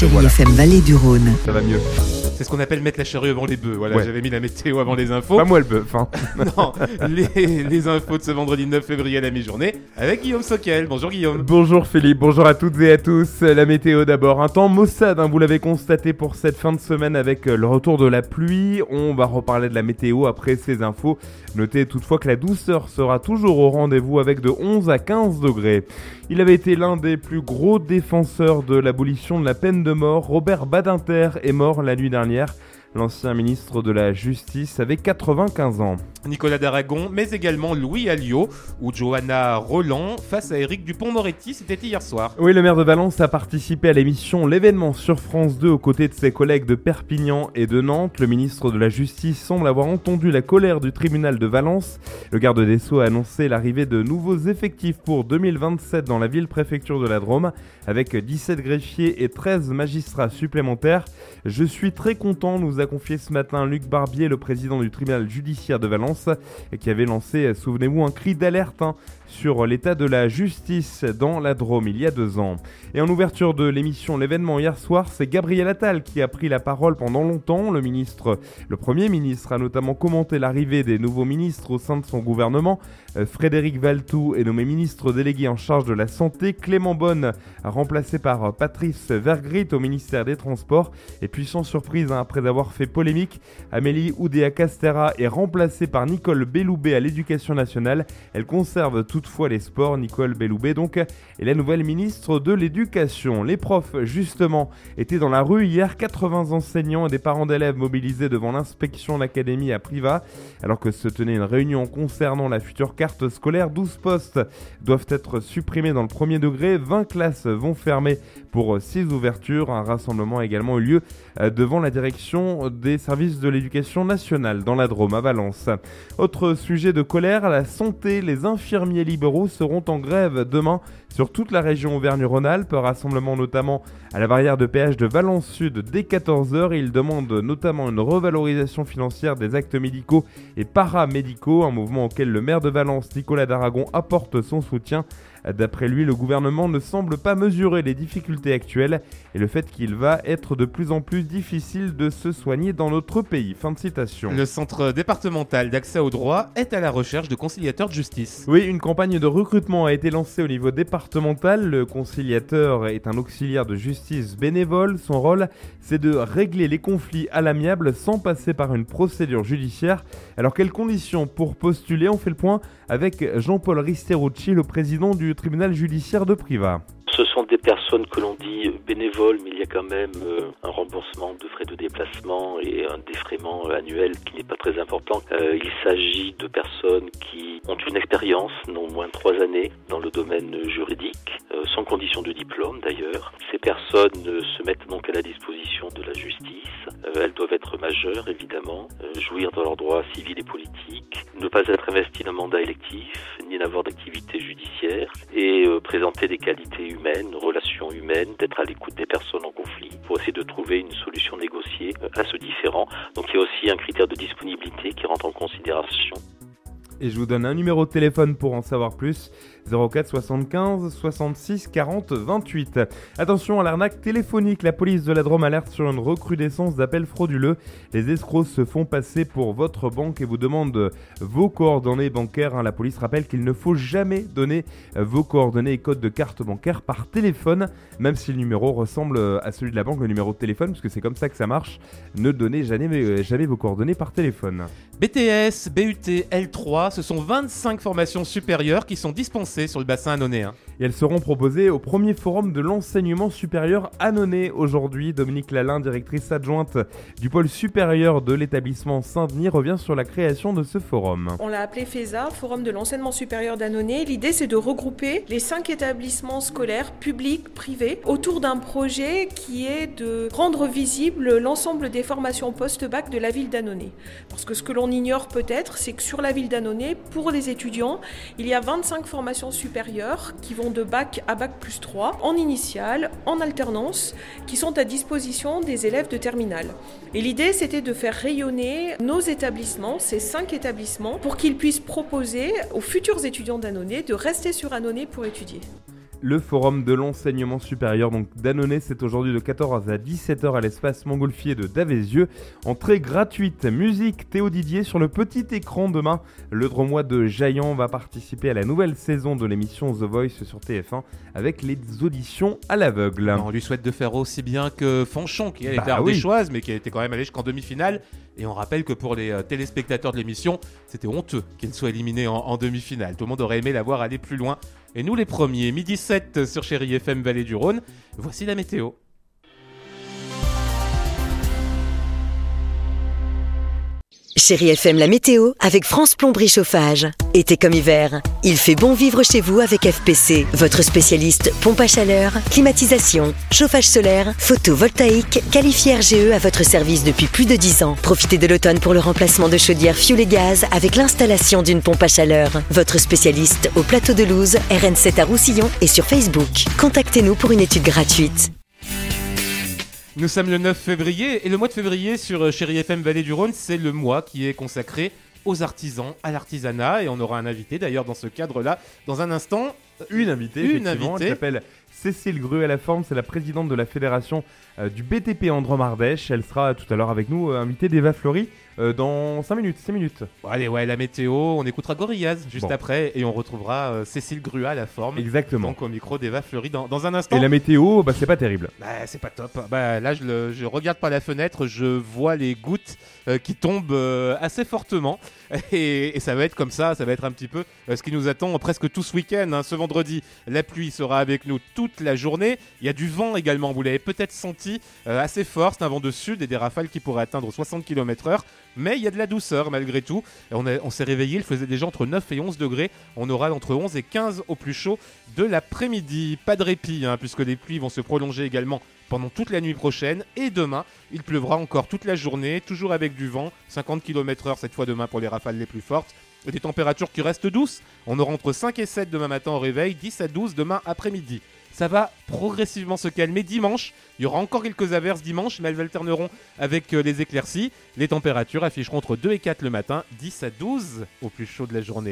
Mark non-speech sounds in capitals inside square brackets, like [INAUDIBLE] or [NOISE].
Chérie Voilà. FM Vallée du Rhône. Ça va mieux. C'est ce qu'on appelle mettre la charrue avant les bœufs. Voilà, Ouais. j'avais mis la météo avant les infos. Pas moi le bœuf. Hein. [LAUGHS] non, les, les infos de ce vendredi 9 février à la mi-journée avec Guillaume Soquel. Bonjour Guillaume. Bonjour Philippe, bonjour à toutes et à tous. La météo d'abord, un temps maussade, hein, vous l'avez constaté pour cette fin de semaine avec euh, le retour de la pluie. On va reparler de la météo après ces infos. Notez toutefois que la douceur sera toujours au rendez-vous avec de 11 à 15 degrés. Il avait été l'un des plus gros défenseurs de l'abolition de la peine de mort. Robert Badinter est mort la nuit dernière. L'ancien ministre de la Justice avait 95 ans. Nicolas d'Aragon, mais également Louis Alliot ou Johanna Roland face à Éric Dupont-Moretti. C'était hier soir. Oui, le maire de Valence a participé à l'émission L'événement sur France 2 aux côtés de ses collègues de Perpignan et de Nantes. Le ministre de la Justice semble avoir entendu la colère du tribunal de Valence. Le garde des Sceaux a annoncé l'arrivée de nouveaux effectifs pour 2027 dans la ville-préfecture de la Drôme avec 17 greffiers et 13 magistrats supplémentaires. Je suis très content, nous a confié ce matin Luc Barbier, le président du tribunal judiciaire de Valence, qui avait lancé, souvenez-vous, un cri d'alerte hein, sur l'état de la justice dans la Drôme il y a deux ans. Et en ouverture de l'émission L'événement hier soir, c'est Gabriel Attal qui a pris la parole pendant longtemps. Le ministre, le premier ministre a notamment commenté l'arrivée des nouveaux ministres au sein de son gouvernement. Euh, Frédéric Valtou est nommé ministre délégué en charge de la santé. Clément Bonne, remplacé par Patrice Vergrit au ministère des Transports. Et puis sans surprise, hein, après avoir fait polémique, Amélie Oudéa-Castera est remplacée par Nicole Belloubet à l'éducation nationale. Elle conserve toutefois les sports. Nicole Belloubet donc est la nouvelle ministre de l'éducation. Les profs justement étaient dans la rue hier. 80 enseignants et des parents d'élèves mobilisés devant l'inspection de l'académie à Priva. Alors que se tenait une réunion concernant la future carte scolaire, 12 postes doivent être supprimés dans le premier degré. 20 classes vont fermer pour 6 ouvertures. Un rassemblement a également eu lieu euh, devant la direction des services de l'éducation nationale dans la Drôme à Valence. Autre sujet de colère, la santé. Les infirmiers libéraux seront en grève demain sur toute la région Auvergne-Rhône-Alpes. Rassemblement notamment à la barrière de péage de Valence Sud dès 14h. Ils demandent notamment une revalorisation financière des actes médicaux et paramédicaux, un mouvement auquel le maire de Valence, Nicolas d'Aragon, apporte son soutien. D'après lui, le gouvernement ne semble pas mesurer les difficultés actuelles et le fait qu'il va être de plus en plus difficile de se soigner dans notre pays. Fin de citation. Le centre départemental d'accès au droit est à la recherche de conciliateurs de justice. Oui, une campagne de recrutement a été lancée au niveau départemental. Le conciliateur est un auxiliaire de justice bénévole. Son rôle, c'est de régler les conflits à l'amiable sans passer par une procédure judiciaire. Alors, quelles conditions pour postuler? On fait le point avec Jean-Paul Risterucci, le président du tribunal judiciaire de Privas. Ce sont des personnes que l'on dit bénévoles, mais il y a quand même euh, un remboursement de frais de déplacement et un défraiement annuel qui n'est pas très important. Euh, il s'agit de personnes qui ont une expérience, non moins trois années, dans le domaine juridique, euh, sans condition de diplôme d'ailleurs. Ces personnes euh, se mettent donc à la disposition de la justice. Euh, elles doivent être majeures, évidemment, jouir de leurs droits civils et politiques, ne pas être investies d'un mandat électif, ni n'avoir d'activité judiciaire, et présenter des qualités humaines, relations humaines, d'être à l'écoute des personnes en conflit, pour essayer de trouver une solution négociée à ce différend. Donc il y a aussi un critère de disponibilité qui rentre en considération. Et je vous donne un numéro de téléphone pour en savoir plus. 04 75 66 40 28. Attention à l'arnaque téléphonique. La police de la Drôme alerte sur une recrudescence d'appels frauduleux. Les escrocs se font passer pour votre banque et vous demandent vos coordonnées bancaires. hein. La police rappelle qu'il ne faut jamais donner vos coordonnées et codes de carte bancaire par téléphone, même si le numéro ressemble à celui de la banque, le numéro de téléphone, parce que c'est comme ça que ça marche. Ne donnez jamais, euh, jamais vos coordonnées par téléphone. BTS, BUT, L3, ce sont 25 formations supérieures qui sont dispensées sur le bassin annonéen. Et elles seront proposées au premier forum de l'enseignement supérieur annonné aujourd'hui. Dominique Lalin, directrice adjointe du pôle supérieur de l'établissement Saint-Denis, revient sur la création de ce forum. On l'a appelé FESA, Forum de l'enseignement supérieur d'Annonay. L'idée, c'est de regrouper les cinq établissements scolaires, publics, privés, autour d'un projet qui est de rendre visible l'ensemble des formations post-bac de la ville d'Annonay. Parce que ce que l'on ignore peut-être, c'est que sur la ville d'Annonay, pour les étudiants, il y a 25 formations supérieures qui vont de bac à bac plus 3, en initiale, en alternance, qui sont à disposition des élèves de terminale. Et l'idée, c'était de faire rayonner nos établissements, ces cinq établissements, pour qu'ils puissent proposer aux futurs étudiants d'Annonay de rester sur Annonay pour étudier. Le forum de l'enseignement supérieur donc d'Annonay, c'est aujourd'hui de 14h à 17h à l'espace Montgolfier de Davézieux. Entrée gratuite, musique Théo Didier sur le petit écran demain. Le Dromois de Jaillant va participer à la nouvelle saison de l'émission The Voice sur TF1 avec les auditions à l'aveugle. On lui souhaite de faire aussi bien que Fanchon qui a Bah été oui. ardéchoise mais qui a été quand même allé jusqu'en demi-finale. Et on rappelle que pour les euh, téléspectateurs de l'émission, c'était honteux qu'elle soit éliminée en, en demi-finale. Tout le monde aurait aimé la voir aller plus loin. Et nous les premiers, midi 7 sur Chéri FM Vallée du Rhône, voici la météo. Chérie FM, la météo avec France Plomberie Chauffage. Été comme hiver, il fait bon vivre chez vous avec FPC, votre spécialiste pompe à chaleur, climatisation, chauffage solaire, photovoltaïque, qualifié RGE à votre service depuis plus de 10 ans. Profitez de l'automne pour le remplacement de chaudières fioul et gaz avec l'installation d'une pompe à chaleur. Votre spécialiste au plateau de Louse, RN7 à Roussillon et sur Facebook. Contactez-nous pour une étude gratuite. Nous sommes le 9 février et le mois de février sur euh, Chéri FM Vallée du Rhône, c'est le mois qui est consacré aux artisans, à l'artisanat et on aura un invité d'ailleurs dans ce cadre-là dans un instant. Une invitée, Une effectivement, invitée. s'appelle Cécile Gru à la forme, c'est la présidente de la fédération euh, du BTP Andromardèche. Elle sera tout à l'heure avec nous, euh, invitée d'Eva Fleury, euh, dans 5 minutes, 6 minutes. Bon, allez, ouais, la météo, on écoutera Gorillaz juste Bon. après et on retrouvera Cécile Grua à la forme. Exactement. Donc au micro d'Eva Fleury dans, dans un instant. Et la météo, bah, c'est pas terrible. Bah, c'est pas top. Bah, là, je, le- je regarde par la fenêtre, je vois les gouttes qui tombent assez fortement. [LAUGHS] Et, et ça va être comme ça, ça va être un petit peu ce qui nous attend presque tout ce week-end. hein. Ce vendredi, la pluie sera avec nous la journée. Il y a du vent également, vous l'avez peut-être senti, euh, assez fort. C'est un vent de sud et des rafales qui pourraient atteindre 60 km/h. Mais il y a de la douceur malgré tout. On s'est réveillé, il faisait déjà entre 9 et 11 degrés. On aura entre 11 et 15 au plus chaud de l'après-midi. Pas de répit, hein, puisque les pluies vont se prolonger également pendant toute la nuit prochaine. Et demain, il pleuvra encore toute la journée, toujours avec du vent, 50 km/h cette fois demain pour les rafales les plus fortes. Et des températures qui restent douces. On aura entre 5 et 7 demain matin au réveil, 10 à 12 demain après-midi. Ça va progressivement se calmer dimanche. Il y aura encore quelques averses dimanche, mais elles alterneront avec euh, les éclaircies. Les températures afficheront entre 2 et 4 le matin, 10 à 12 au plus chaud de la journée.